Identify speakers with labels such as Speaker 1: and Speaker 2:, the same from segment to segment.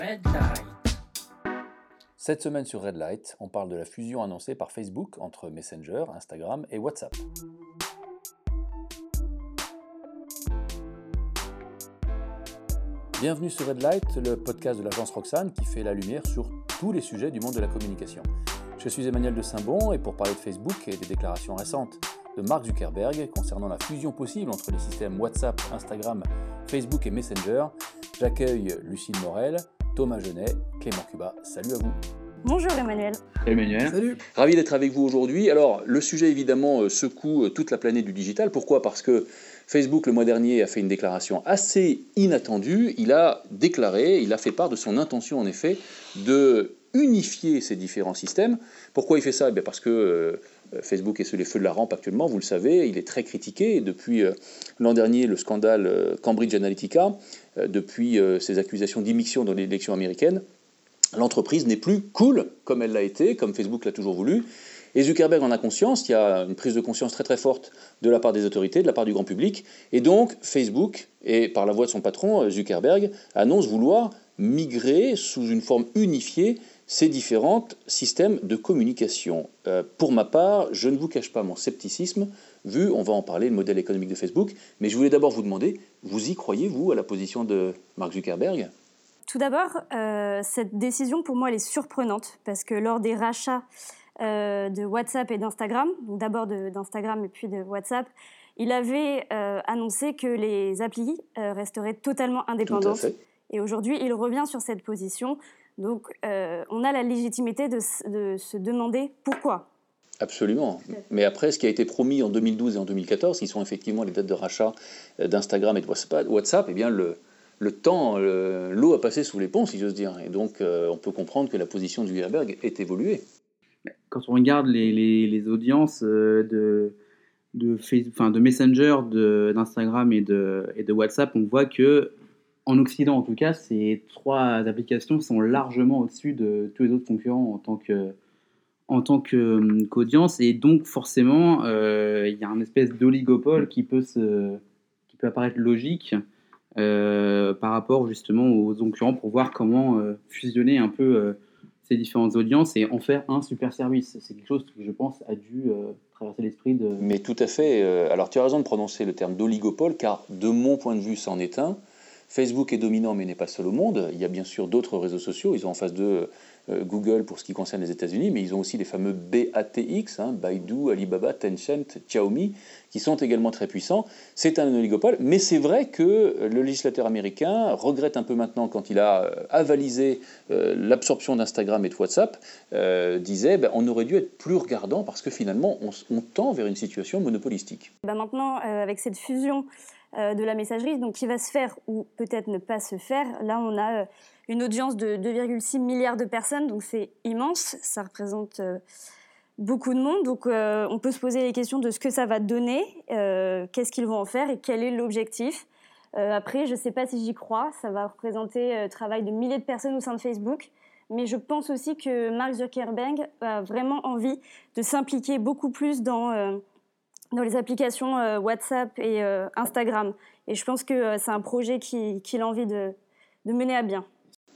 Speaker 1: Red Light.
Speaker 2: Cette semaine sur Red Light, on parle de la fusion annoncée par Facebook entre Messenger, Instagram et WhatsApp. Bienvenue sur Red Light, le podcast de l'agence Roxane qui fait la lumière sur tous les sujets du monde de la communication. Je suis Emmanuel de Saint-Bon et pour parler de Facebook et des déclarations récentes de Mark Zuckerberg concernant la fusion possible entre les systèmes WhatsApp, Instagram, Facebook et Messenger, j'accueille Lucille Morel, Thomas Genet, Clément Cuba. Salut à vous.
Speaker 3: Bonjour Emmanuel.
Speaker 4: Emmanuel.
Speaker 2: Salut. Ravi d'être avec vous aujourd'hui. Alors, le sujet évidemment euh, secoue euh, toute la planète du digital. Pourquoi? Parce que Facebook, le mois dernier, a fait une déclaration assez inattendue. Il a déclaré, il a fait part de son intention en effet de unifier ces différents systèmes. Pourquoi il fait ça? Eh Parce que euh, Facebook est sous les feux de la rampe actuellement, vous le savez, il est très critiqué. depuis euh, l'an dernier, le scandale euh, Cambridge Analytica, depuis ses accusations d'immixtion dans l'élection américaine, l'entreprise n'est plus cool comme elle l'a été, comme Facebook l'a toujours voulu. Et Zuckerberg en a conscience, il y a une prise de conscience très très forte de la part des autorités, de la part du grand public. Et donc Facebook, et par la voix de son patron, Zuckerberg, annonce vouloir migrer sous une forme unifiée ces différents systèmes de communication. Euh, pour ma part, je ne vous cache pas mon scepticisme, vu, on va en parler, le modèle économique de Facebook, mais je voulais d'abord vous demander, vous y croyez, vous, à la position de Mark Zuckerberg?
Speaker 3: Tout d'abord, euh, cette décision, pour moi, elle est surprenante, parce que lors des rachats euh, de WhatsApp et d'Instagram, d'abord d'Instagram et puis de WhatsApp, il avait annoncé que les applis resteraient totalement indépendantes. Et aujourd'hui, il revient sur cette position donc, euh, on a la légitimité de, se demander pourquoi.
Speaker 2: Absolument. Mais après, ce qui a été promis en 2012 et en 2014, qui sont effectivement les dates de rachat euh, d'Instagram et de WhatsApp, eh bien, le, temps, l'eau a passé sous les ponts, si j'ose dire. Et donc, euh, on peut comprendre que la position de Zuckerberg est évoluée.
Speaker 4: Quand on regarde les, audiences de, de, enfin, de Messenger, d'Instagram et de, et de WhatsApp, on voit que en Occident en tout cas, ces trois applications sont largement au-dessus de tous les autres concurrents en tant que tant hum, qu'audience et donc forcément euh, il y a un espèce d'oligopole qui peut se qui peut apparaître logique euh, par rapport justement aux concurrents pour voir comment euh, fusionner un peu ces différentes audiences et en faire un super service. C'est quelque chose que je pense a dû traverser l'esprit de.
Speaker 2: Mais tout à fait. alors tu as raison de prononcer le terme d'oligopole car de mon point de vue c'en est un. Facebook est dominant mais n'est pas seul au monde. Il y a bien sûr d'autres réseaux sociaux. Ils ont en face d'eux euh, Google pour ce qui concerne les États-Unis, mais ils ont aussi les fameux BATX, hein, Baidu, Alibaba, Tencent, Xiaomi, qui sont également très puissants. C'est un oligopole, mais c'est vrai que le législateur américain regrette un peu maintenant quand il a euh, avalisé euh, l'absorption d'Instagram et de WhatsApp, disait ben, on aurait dû être plus regardant parce que finalement on, tend vers une situation monopolistique.
Speaker 3: Ben maintenant, avec cette fusion euh, de la messagerie, donc qui va se faire ou peut-être ne pas se faire. Là, on a euh, une audience de 2,6 milliards de personnes, donc c'est immense, ça représente euh, beaucoup de monde. Donc on peut se poser les questions de ce que ça va donner, qu'est-ce qu'ils vont en faire et quel est l'objectif. après, je ne sais pas si j'y crois, ça va représenter le travail de milliers de personnes au sein de Facebook. Mais je pense aussi que Mark Zuckerberg a vraiment envie de s'impliquer beaucoup plus dans dans les applications euh, WhatsApp et euh, Instagram. Et je pense que euh, c'est un projet qu'il a envie de, de, mener à bien.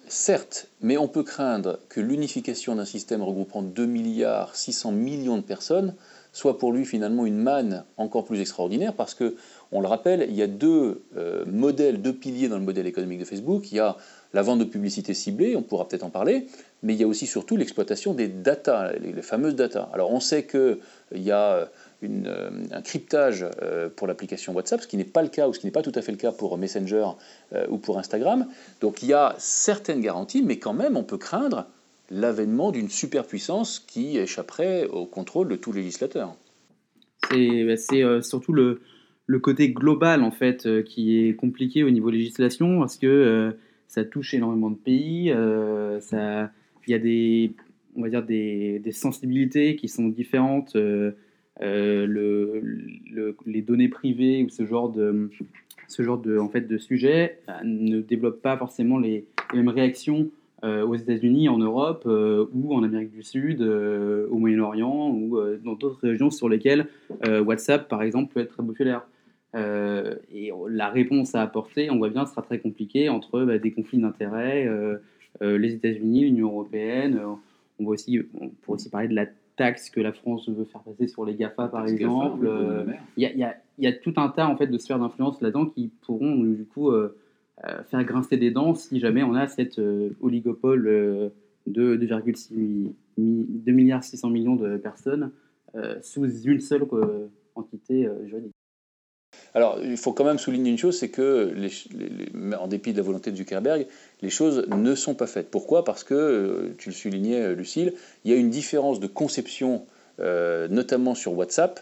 Speaker 2: Certes, mais on peut craindre que l'unification d'un système regroupant 2 milliards 600 millions de personnes soit pour lui finalement une manne encore plus extraordinaire parce que, on le rappelle, il y a deux modèles, deux piliers dans le modèle économique de Facebook. Il y a la vente de publicité ciblée, on pourra peut-être en parler, mais il y a aussi surtout l'exploitation des data, les, fameuses data. Alors on sait qu'il y a euh, un cryptage euh, pour l'application WhatsApp, ce qui n'est pas le cas ou ce qui n'est pas tout à fait le cas pour Messenger euh, ou pour Instagram. Donc il y a certaines garanties, mais quand même on peut craindre l'avènement d'une superpuissance qui échapperait au contrôle de tout législateur.
Speaker 4: C'est bah, surtout le, côté global en fait qui est compliqué au niveau législation parce que ça touche énormément de pays, il y a des, on va dire des sensibilités qui sont différentes. Euh, le, les données privées ou ce genre de, ce genre de, en fait, de sujet euh, ne développent pas forcément les, mêmes réactions euh, aux États-Unis, en Europe ou en Amérique du Sud, au Moyen-Orient ou dans d'autres régions sur lesquelles WhatsApp, par exemple, peut être très populaire. et la réponse à apporter, on voit bien, sera très compliquée entre bah, des conflits d'intérêts, les États-Unis, l'Union européenne. on voit aussi, on pourrait aussi parler de la taxe que la France veut faire passer sur les GAFA, par exemple. Il y, a, y, a, tout un tas en fait de sphères d'influence là-dedans qui pourront du coup faire grincer des dents si jamais on a cette oligopole de 2,6 2 milliards 600 millions de personnes sous une seule entité juridique.
Speaker 2: Alors, il faut quand même souligner une chose, c'est que, en dépit de la volonté de Zuckerberg, les choses ne sont pas faites. Pourquoi? Parce que, euh, tu le soulignais, euh, Lucille, il y a une différence de conception, euh, notamment sur WhatsApp.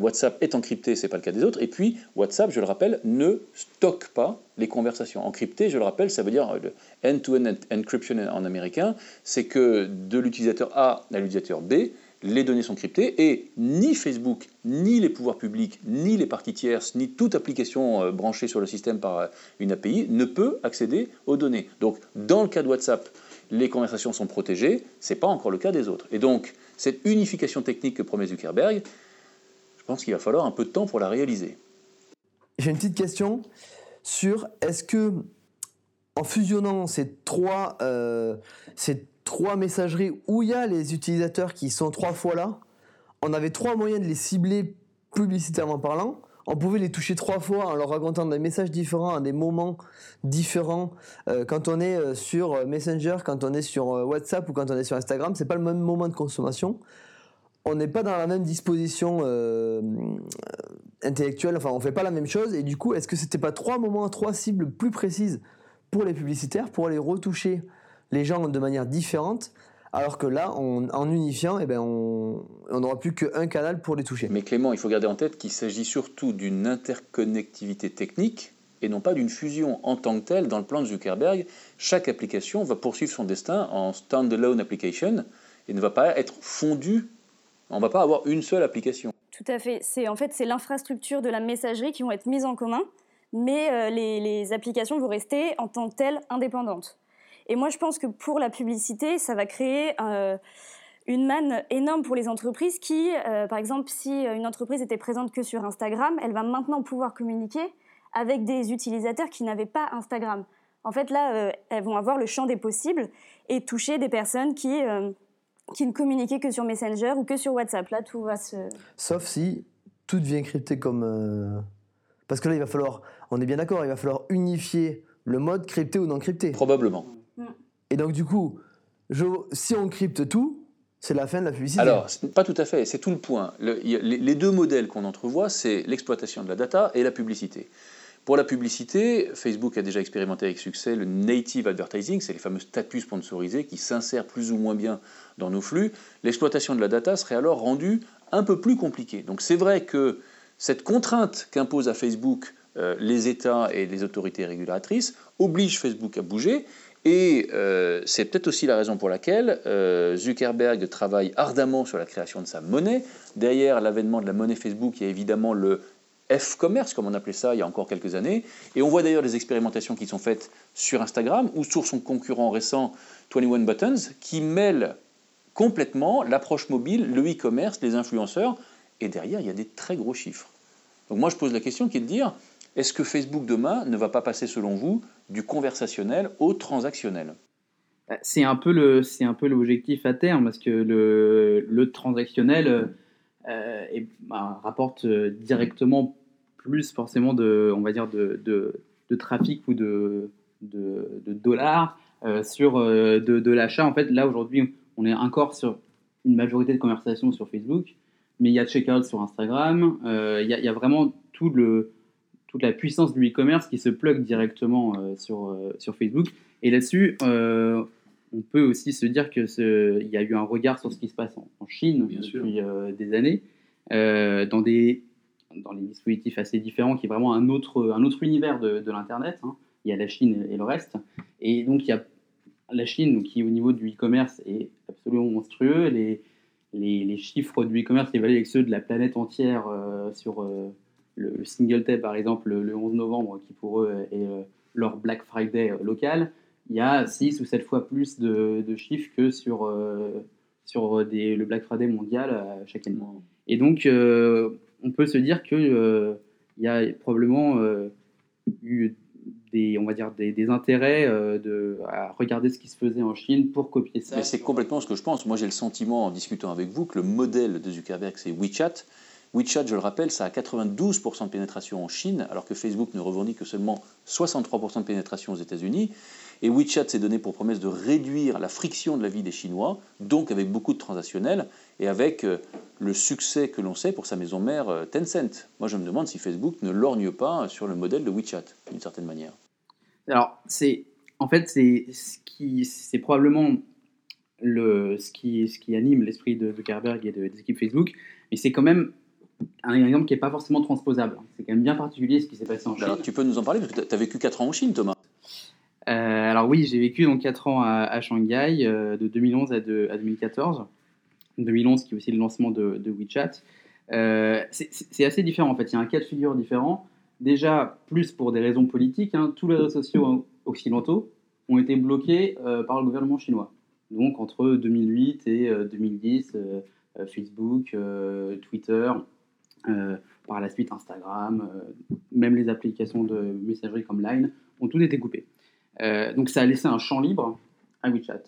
Speaker 2: WhatsApp est encrypté, ce n'est pas le cas des autres. Et puis, WhatsApp, je le rappelle, ne stocke pas les conversations. Encrypté, je le rappelle, ça veut dire end-to-end encryption en américain. C'est que de l'utilisateur A à l'utilisateur B, les données sont cryptées et ni Facebook, ni les pouvoirs publics, ni les parties tierces, ni toute application euh, branchée sur le système par euh, une API ne peut accéder aux données. Donc, dans le cas de WhatsApp, les conversations sont protégées, ce n'est pas encore le cas des autres. Et donc, cette unification technique que promet Zuckerberg, je pense qu'il va falloir un peu de temps pour la réaliser.
Speaker 1: J'ai une petite question sur est-ce que en fusionnant ces trois, euh, ces trois messageries où il y a les utilisateurs qui sont trois fois là. On avait trois moyens de les cibler publicitairement parlant. On pouvait les toucher trois fois en leur racontant des messages différents à des moments différents. Euh, quand on est euh, sur Messenger, quand on est sur euh, WhatsApp ou quand on est sur Instagram, c'est pas le même moment de consommation. On n'est pas dans la même disposition intellectuelle. Enfin, on fait pas la même chose. Et du coup, est-ce que c'était pas trois moments, trois cibles plus précises pour les publicitaires pour les retoucher les gens de manière différente. Alors que là, en unifiant, eh ben on n'aura plus qu'un canal pour les toucher.
Speaker 2: Mais Clément, il faut garder en tête qu'il s'agit surtout d'une interconnectivité technique et non pas d'une fusion en tant que telle. Dans le plan de Zuckerberg, chaque application va poursuivre son destin en standalone application et ne va pas être fondue. On ne va pas avoir une seule application.
Speaker 3: Tout à fait. C'est en fait c'est l'infrastructure de la messagerie qui vont être mises en commun, mais euh, les, les applications vont rester en tant que telles indépendantes. Et moi, je pense que pour la publicité, ça va créer euh, une manne énorme pour les entreprises qui, euh, par exemple, si une entreprise était présente que sur Instagram, elle va maintenant pouvoir communiquer avec des utilisateurs qui n'avaient pas Instagram. En fait, là, euh, elles vont avoir le champ des possibles et toucher des personnes qui, qui ne communiquaient que sur Messenger ou que sur WhatsApp. Là, tout va se...
Speaker 1: Sauf si tout devient crypté comme... Parce que là, il va falloir, on est bien d'accord, il va falloir unifier le mode crypté ou non crypté.
Speaker 2: Probablement.
Speaker 1: Et donc, du coup, si on crypte tout, c'est la fin de la publicité.
Speaker 2: Alors, pas tout à fait, c'est tout le point. les, deux modèles qu'on entrevoit, c'est l'exploitation de la data et la publicité. Pour la publicité, Facebook a déjà expérimenté avec succès le native advertising, c'est les fameux statuts sponsorisés qui s'insèrent plus ou moins bien dans nos flux. L'exploitation de la data serait alors rendue un peu plus compliquée. Donc c'est vrai que cette contrainte qu'impose à Facebook euh, les États et les autorités régulatrices oblige Facebook à bouger et euh, c'est peut-être aussi la raison pour laquelle euh, Zuckerberg travaille ardemment sur la création de sa monnaie. Derrière l'avènement de la monnaie Facebook, il y a évidemment le F-commerce, comme on appelait ça il y a encore quelques années. Et on voit d'ailleurs des expérimentations qui sont faites sur Instagram ou sur son concurrent récent 21 Buttons, qui mêlent complètement l'approche mobile, le e-commerce, les influenceurs. Et derrière, il y a des très gros chiffres. Donc moi, je pose la question qui est de dire, est-ce que Facebook demain ne va pas passer, selon vous, du conversationnel au transactionnel?
Speaker 4: Bah, c'est un peu le c'est un peu l'objectif à terme parce que le, transactionnel euh, bah, rapporte directement plus forcément de on va dire de, de, trafic ou de, de, dollars euh, sur euh, de, l'achat. En fait là aujourd'hui on est encore sur une majorité de conversations sur Facebook mais il y a checkout sur Instagram il y, a vraiment tout le toute la puissance du e-commerce qui se plug directement euh, sur, euh, sur Facebook. Et là-dessus, euh, on peut aussi se dire qu'il y a eu un regard sur ce qui se passe en, Chine depuis des années, dans, des, dans des dispositifs assez différents, qui est vraiment un autre, un autre univers de, de l'Internet. Hein. Il y a la Chine et le reste. Et donc, il y a la Chine qui, au niveau du e-commerce, est absolument monstrueux. Les, les, les chiffres du e-commerce évalués avec ceux de la planète entière sur le, single Singleton, par exemple, le, 11 novembre, qui pour eux est euh, leur Black Friday euh, local, il y a 6 ou 7 fois plus de, chiffres que sur, euh, sur des, le Black Friday mondial chaque année. Et donc, on peut se dire qu'il il y a probablement eu des, on va dire des, des intérêts de, à regarder ce qui se faisait en Chine pour copier ça.
Speaker 2: Mais c'est complètement ce que je pense. Moi, j'ai le sentiment, en discutant avec vous, que le modèle de Zuckerberg, c'est WeChat. WeChat, je le rappelle, ça a 92% de pénétration en Chine, alors que Facebook ne revendique que seulement 63% de pénétration aux États-Unis. Et WeChat s'est donné pour promesse de réduire la friction de la vie des Chinois, donc avec beaucoup de transactionnels et avec euh, le succès que l'on sait pour sa maison mère euh, Tencent. Moi, je me demande si Facebook ne lorgne pas sur le modèle de WeChat, d'une certaine manière.
Speaker 4: Alors, c'est en fait, c'est probablement le, ce, qui, ce qui anime l'esprit de Zuckerberg et de, des équipes Facebook, mais c'est quand même un exemple qui n'est pas forcément transposable. C'est quand même bien particulier ce qui s'est passé en Chine.
Speaker 2: Alors, tu peux nous en parler parce que tu as vécu 4 ans en Chine, Thomas.
Speaker 4: Euh, alors oui, j'ai vécu donc 4 ans à, Shanghai, euh, de 2011 à, de, à, 2014. 2011 qui est aussi le lancement de, WeChat. Euh, c'est assez différent en fait, il y a un cas de figure différent. Déjà, plus pour des raisons politiques, hein, tous les réseaux sociaux occidentaux ont été bloqués par le gouvernement chinois. Donc entre 2008 et 2010, Facebook, Twitter, par la suite Instagram, même les applications de messagerie comme Line ont tous été coupés. Euh, donc ça a laissé un champ libre à WeChat.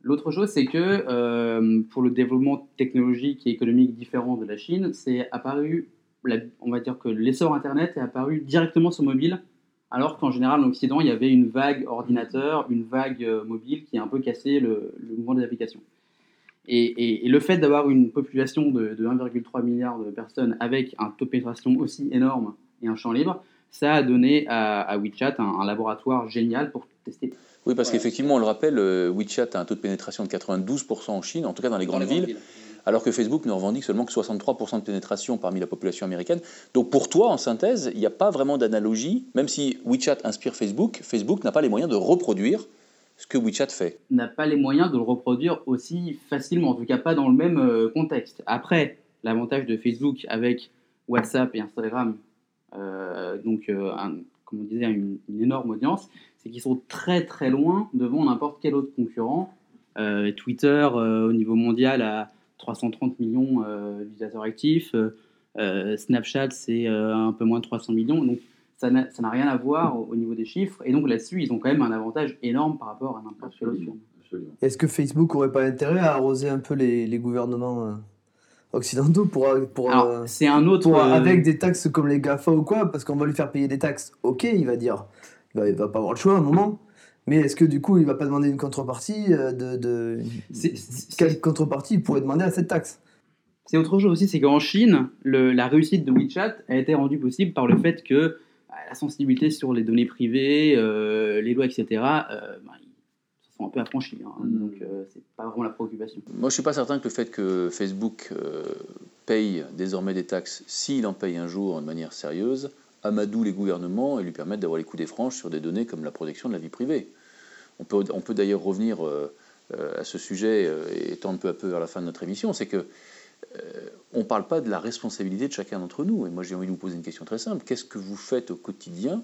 Speaker 4: L'autre chose, c'est que euh, pour le développement technologique et économique différent de la Chine, c'est apparu, on va dire que l'essor Internet est apparu directement sur mobile, alors qu'en général, en Occident, il y avait une vague ordinateur, une vague euh, mobile qui a un peu cassé le, mouvement des applications. Et, le fait d'avoir une population de, 1,3 milliard de personnes avec un taux de pénétration aussi énorme et un champ libre, ça a donné à, WeChat un, laboratoire génial pour tester.
Speaker 2: Oui, parce qu'effectivement, on le rappelle, euh, WeChat a un taux de pénétration de 92% en Chine, en tout cas dans les grandes villes, alors que Facebook ne revendique seulement que 63% de pénétration parmi la population américaine. Donc pour toi, en synthèse, il n'y a pas vraiment d'analogie, même si WeChat inspire Facebook, Facebook n'a pas les moyens de reproduire ce que WeChat fait.
Speaker 4: N'a pas les moyens de le reproduire aussi facilement, en tout cas pas dans le même euh, contexte. Après, l'avantage de Facebook avec WhatsApp et Instagram euh, donc euh, comme on disait, une, une audience, c'est qu'ils sont très très loin devant n'importe quel autre concurrent. Twitter, au niveau mondial, a 330 millions d'utilisateurs actifs. Snapchat, c'est un peu moins de 300 millions. Donc, ça n'a rien à voir au, niveau des chiffres. Et donc, là-dessus, ils ont quand même un avantage énorme par rapport à n'importe quel autre.
Speaker 1: Est-ce que Facebook n'aurait pas intérêt à arroser un peu les, les gouvernements occidentaux pour, pour,
Speaker 4: euh, c'est un autre
Speaker 1: euh, avec des taxes comme les Gafa ou quoi parce qu'on va lui faire payer des taxes. Ok il va dire. Il va, va pas avoir le choix à un moment. Mais est-ce que du coup il va pas demander une contrepartie euh, de, de... quelle contrepartie il pourrait demander à cette taxe?
Speaker 4: c'est autre chose aussi c'est qu'en Chine le, la réussite de WeChat a été rendue possible par le fait que la sensibilité sur les données privées les lois etc un peu affranchis. Hein. Mm. donc, euh, c'est pas vraiment la préoccupation.
Speaker 2: Moi, je suis pas certain que le fait que Facebook euh, paye désormais des taxes, s'il en paye un jour de manière sérieuse, amadoue les gouvernements et lui permette d'avoir les coups des franches sur des données comme la protection de la vie privée. On peut, on peut d'ailleurs revenir euh, à ce sujet et tendre peu à peu vers la fin de notre émission, c'est que on ne parle pas de la responsabilité de chacun d'entre nous. Et moi, j'ai envie de vous poser une question très simple. Qu'est-ce que vous faites au quotidien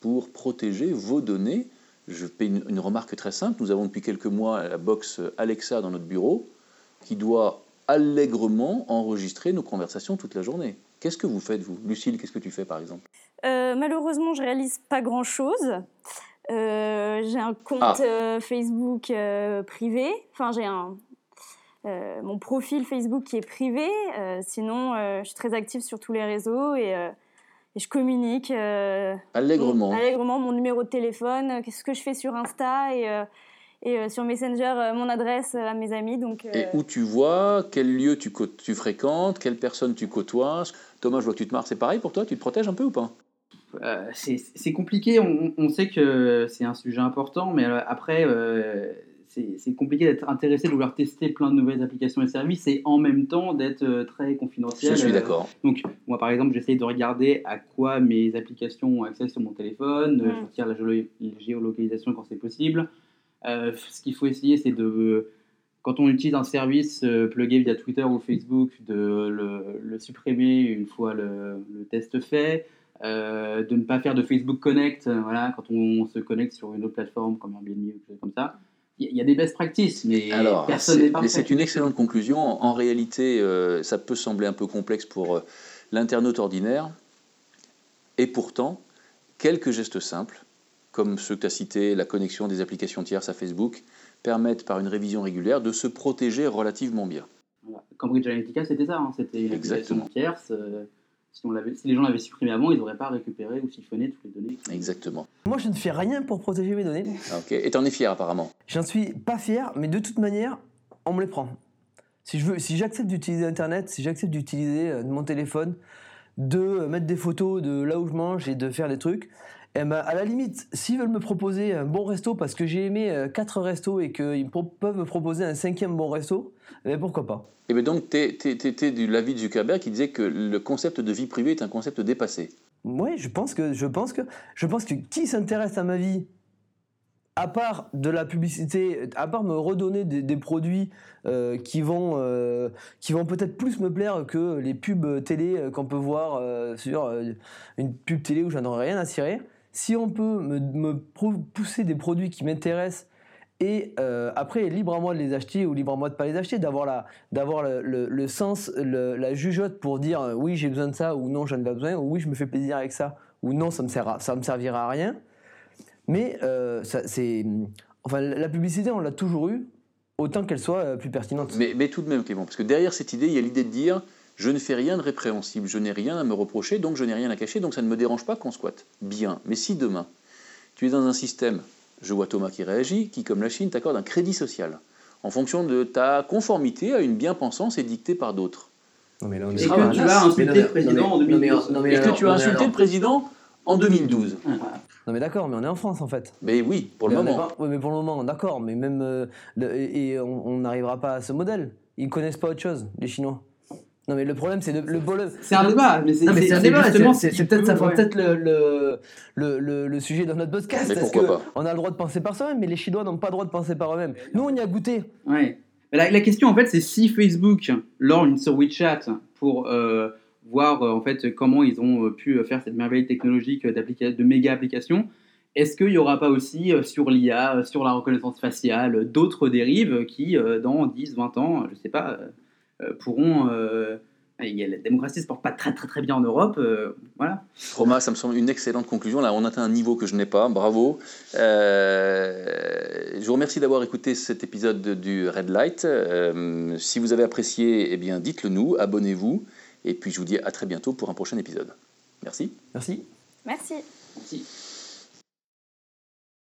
Speaker 2: pour protéger vos données? Je fais une, remarque très simple. Nous avons depuis quelques mois la box Alexa dans notre bureau qui doit allègrement enregistrer nos conversations toute la journée. Qu'est-ce que vous faites, vous? Lucille, qu'est-ce que tu fais par exemple?
Speaker 3: Euh, Malheureusement, je réalise pas grand-chose. Euh, j'ai un compte ah. euh, Facebook privé. Enfin, j'ai un, mon profil Facebook qui est privé. sinon, je suis très active sur tous les réseaux et et je communique euh,
Speaker 2: allègrement.
Speaker 3: Mon, allègrement mon numéro de téléphone, euh, qu'est-ce que je fais sur Insta et, euh, et sur Messenger mon adresse à mes amis. Donc,
Speaker 2: Et où tu vois, quel lieu tu, tu fréquentes, quelle personne tu côtoies. Thomas, je vois que tu te marres, c'est pareil pour toi Tu te protèges un peu ou pas?
Speaker 4: C'est compliqué, on, on, sait que c'est un sujet important, mais après c'est compliqué d'être intéressé, de vouloir tester plein de nouvelles applications et services et en même temps d'être euh, très confidentiel.
Speaker 2: Je suis d'accord.
Speaker 4: donc, moi, par exemple, j'essaye de regarder à quoi mes applications ont accès sur mon téléphone. Mm. Je retire la géolocalisation quand c'est possible. Euh, ce qu'il faut essayer, c'est de, quand on utilise un service euh, plugué via Twitter ou Facebook, de le, supprimer une fois le, test fait. de ne pas faire de Facebook Connect, voilà, quand on, se connecte sur une autre plateforme comme Airbnb ou quelque chose comme ça il y a des best practices, mais Alors, personne n'est parfait.
Speaker 2: C'est une excellente conclusion. En réalité, euh, ça peut sembler un peu complexe pour euh, l'internaute ordinaire. Et pourtant, quelques gestes simples comme ceux que tu as cités, la connexion des applications tierces à Facebook, permettent par une révision régulière de se protéger relativement bien.
Speaker 4: Voilà. Cambridge Analytica, c'était ça, hein. c'était une application
Speaker 2: Exactement.
Speaker 4: tierce. euh, si, on l'avait- si les gens l'avaient supprimé avant, ils n'auraient pas récupéré ou siphonné toutes les données.
Speaker 2: Exactement.
Speaker 1: Moi, je ne fais rien pour protéger mes données.
Speaker 2: Ah, Ok. Et tu en es fier apparemment.
Speaker 1: J'en suis pas fier, mais de toute manière, on me les prend. Si je veux, si j'accepte d'utiliser Internet, si j'accepte d'utiliser euh, mon téléphone, de euh, mettre des photos de là où je mange et de faire des trucs, eh ben, à la limite, s'ils veulent me proposer un bon resto parce que j'ai aimé euh, quatre restos et qu'ils peuvent me proposer un cinquième bon resto, eh ben, pourquoi pas
Speaker 2: Et bien donc, tu es, de l'avis de Zuckerberg qui disait que le concept de vie privée est un concept dépassé.
Speaker 1: Oui, je pense que je pense que je pense que qui s'intéresse à ma vie, à part de la publicité, à part me redonner des, des produits euh, qui vont euh, qui vont peut-être plus me plaire que les pubs télé euh, qu'on peut voir euh, sur euh, une pub télé où j'en aurais rien à cirer. Si on peut me, pousser des produits qui m'intéressent et euh, après libre à moi de les acheter ou libre à moi de pas les acheter, d'avoir d'avoir le, sens, la jugeote pour dire euh, oui j'ai besoin de ça ou non j'en ai pas besoin ou oui je me fais plaisir avec ça ou non ça me sert à- ça me servira à rien. Mais euh, c'est enfin la publicité on l'a toujours eu autant qu'elle soit plus pertinente.
Speaker 2: Mais, mais tout de même, Clément, parce que derrière cette idée, il y a l'idée de dire je ne fais rien de répréhensible, je n'ai rien à me reprocher, donc je n'ai rien à cacher, donc ça ne me dérange pas qu'on squatte. Bien. Mais si demain, tu es dans un système, je vois Thomas qui réagit, qui, comme la Chine, t'accorde un crédit social en fonction de ta conformité à une bien-pensance édictée par d'autres.
Speaker 1: Non, mais là, on
Speaker 4: Et
Speaker 1: est-
Speaker 4: que
Speaker 2: Ah,
Speaker 4: tu insulter
Speaker 1: non, mais-
Speaker 4: le président en
Speaker 1: mais- non, mais-
Speaker 4: 2012.
Speaker 1: non, mais
Speaker 2: Est-ce que tu as insulté le président en 2012
Speaker 1: Non mais d'accord, mais on est en France en fait.
Speaker 2: Mais oui, pour le
Speaker 1: Mais
Speaker 2: moment.
Speaker 1: pas- oui, mais pour le moment, d'accord, mais même euh, le- et, et on on n'arrivera pas à ce modèle. Ils connaissent pas autre chose, les Chinois. Non mais le problème, c'est le, problème.
Speaker 4: C'est un débat, mais c'est
Speaker 1: Non mais c'est un débat.
Speaker 4: justement
Speaker 1: C'est peut-être ça
Speaker 4: peut-
Speaker 1: fera
Speaker 4: ouais.
Speaker 1: peut-être le, le, le, le- le sujet de notre podcast.
Speaker 2: Mais
Speaker 1: parce
Speaker 2: pourquoi
Speaker 1: que
Speaker 2: pas
Speaker 1: On a le droit de penser par soi-même, mais les Chinois n'ont pas le droit de penser par eux-mêmes. Nous, on y a goûté.
Speaker 4: Ouais. Mais La, la question en fait, c'est si Facebook lance une sur WeChat pour euh, voir euh, en fait comment ils ont euh, pu faire cette merveille technologique de méga applications. Est-ce qu'il n'y aura pas aussi euh, sur l'IA, sur la reconnaissance faciale, d'autres dérives qui, euh, dans 10, 20 ans, je ne sais pas, pourront. euh, il y a- la démocratie ne se porte pas très très très bien en Europe. euh, voilà.
Speaker 2: Romain, ça me semble une excellente conclusion. Là, on atteint un niveau que je n'ai pas. Bravo. Euh, je vous remercie d'avoir écouté cet épisode de- du Red Light. Euh, si vous avez apprécié, eh bien, dites-le nous, abonnez-vous. Et puis, je vous dis à très bientôt pour un prochain épisode. Merci.
Speaker 1: Merci.
Speaker 3: Merci.
Speaker 4: Merci.